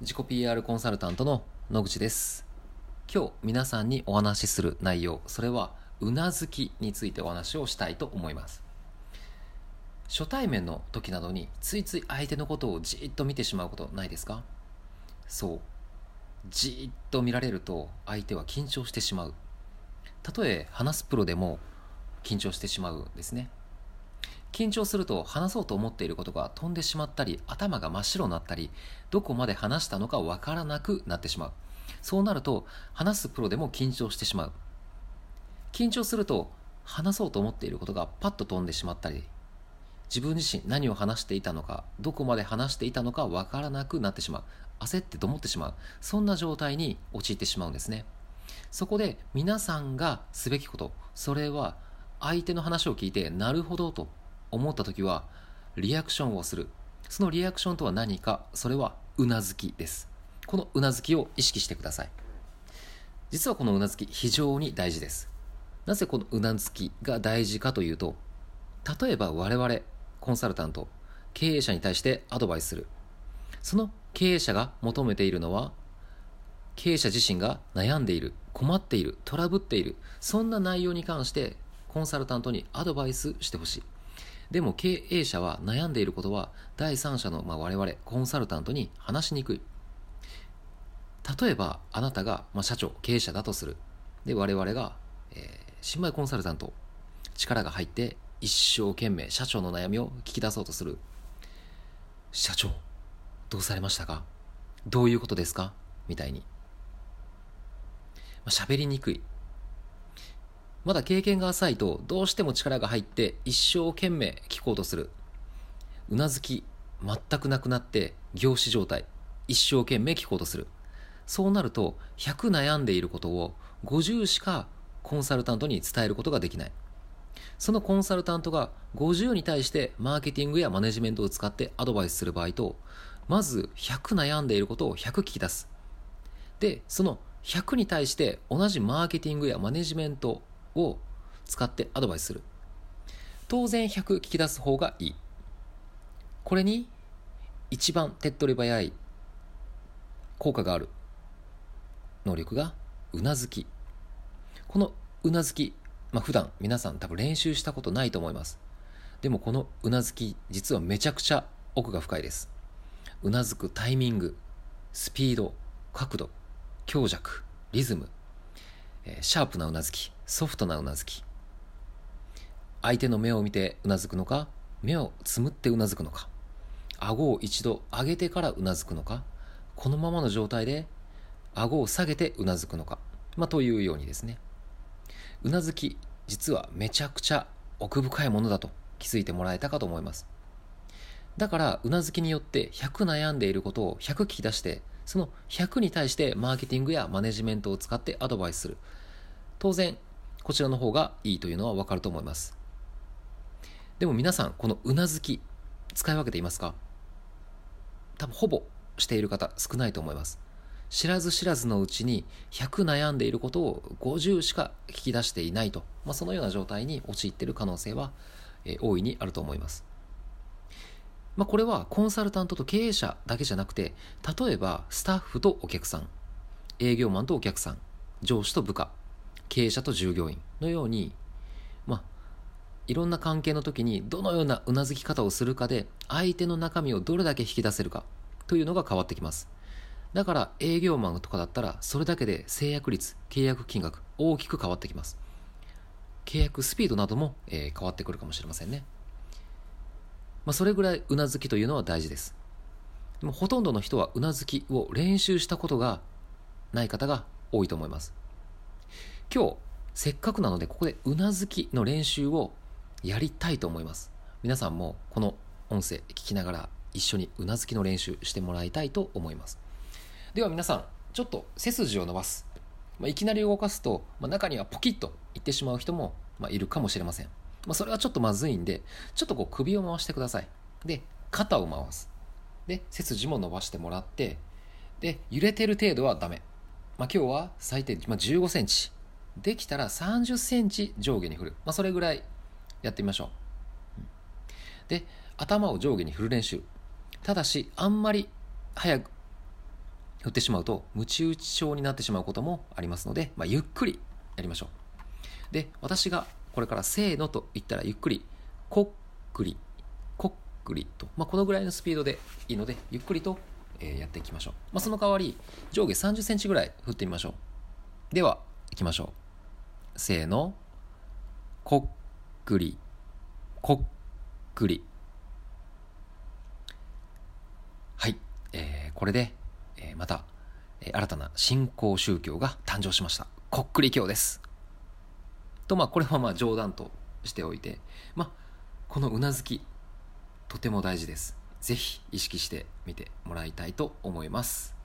自己 PR コンサルタントの野口です。今日皆さんにお話しする内容それはうなずきについてお話をしたいと思います。初対面の時などについつい相手のことをじっと見てしまうことないですか？そう。じっと見られると相手は緊張してしまう。たとえ話すプロでも緊張してしまうんですね。緊張すると話そうと思っていることが飛んでしまったり頭が真っ白になったりどこまで話したのかわからなくなってしまう。そうなると話すプロでも緊張してしまう。緊張すると話そうと思っていることがパッと飛んでしまったり自分自身何を話していたのかどこまで話していたのかわからなくなってしまう。焦ってどもってしまう。そんな状態に陥ってしまうんですね。そこで皆さんがすべきことそれは相手の話を聞いてなるほどと思った時はリアクションをする。そのリアクションとは何かそれはうなずきです。このうなずきを意識してください。実はこのうなずき非常に大事です。なぜこのうなずきが大事かというと例えば我々コンサルタント経営者に対してアドバイスする。その経営者が求めているのは経営者自身が悩んでいる困っているトラブっているそんな内容に関してコンサルタントにアドバイスしてほしい。でも経営者は悩んでいることは第三者の、まあ、我々コンサルタントに話しにくい。例えばあなたが、まあ、社長経営者だとする。で我々が、えー、新米コンサルタント力が入って一生懸命社長の悩みを聞き出そうとする。社長どうされましたか？どういうことですか？みたいに。喋、まあ、りにくい。まだ経験が浅いとどうしても力が入って一生懸命聞こうとする。うなずき全くなくなって凝視状態一生懸命聞こうとする。そうなると100悩んでいることを50しかコンサルタントに伝えることができない。そのコンサルタントが50に対してマーケティングやマネジメントを使ってアドバイスする場合とまず100悩んでいることを100聞き出す。でその100に対して同じマーケティングやマネジメントを使ってアドバイスする。当然100聞き出す方がいい。これに一番手っ取り早い効果がある。能力がうなずき。このうなずき、まあ、普段皆さん多分練習したことないと思います。でもこのうなずき実はめちゃくちゃ奥が深いです。うなずくタイミングスピード角度強弱リズムシャープなうなずき。ソフトなうなずき。相手の目を見てうなずくのか目をつむってうなずくのか。顎を一度上げてからうなずくのかこのままの状態で顎を下げてうなずくのか、まあ、というようにですね。うなずき実はめちゃくちゃ奥深いものだと気づいてもらえたかと思います。だからうなずきによって100悩んでいることを100聞き出してその100に対してマーケティングやマネジメントを使ってアドバイスする。当然こちらの方がいいというのはわかると思います。でも皆さんこのうなずき使い分けていますか？多分ほぼしている方少ないと思います。知らず知らずのうちに100悩んでいることを50しか聞き出していないと、まあ、そのような状態に陥っている可能性は、えー、大いにあると思います。まあ、これはコンサルタントと経営者だけじゃなくて例えばスタッフとお客さん営業マンとお客さん上司と部下経営者と従業員のように、まあ、いろんな関係の時にどのようなうなずき方をするかで相手の中身をどれだけ引き出せるかというのが変わってきます。だから営業マンとかだったらそれだけで制約率契約金額大きく変わってきます。契約スピードなども、えー、変わってくるかもしれませんね、まあ、それぐらいうなずきというのは大事です。でもほとんどの人はうなずきを練習したことがない方が多いと思います。今日せっかくなのでここでうなずきの練習をやりたいと思います。皆さんもこの音声聞きながら一緒にうなずきの練習してもらいたいと思います。では皆さんちょっと背筋を伸ばす、まあ、いきなり動かすと、まあ、中にはポキッといってしまう人も、まあ、いるかもしれません、ま、それはちょっとまずいんでちょっとこう首を回してください。で肩を回す。で背筋も伸ばしてもらってで揺れてる程度はダメ、ま、今日は最低、ま、15センチ。できたら30センチ上下に振る、まあ、それぐらいやってみましょう。で頭を上下に振る練習。ただしあんまり早く振ってしまうとムチ打ち症になってしまうこともありますので、まあ、ゆっくりやりましょう。で私がこれからせーのと言ったらゆっくりこっくりこっくりと、まあ、このぐらいのスピードでいいのでゆっくりと、えやっていきましょう、まあ、その代わり上下3 0センチぐらい振ってみましょう。ではいきましょう。せーのこっくりこっくり。はい、えー、これで、えー、また、えー、新たな新興宗教が誕生しました。こっくり教です。とまあこれはまあ冗談としておいてまあこのうなずきとても大事です。ぜひ意識してみてもらいたいと思います。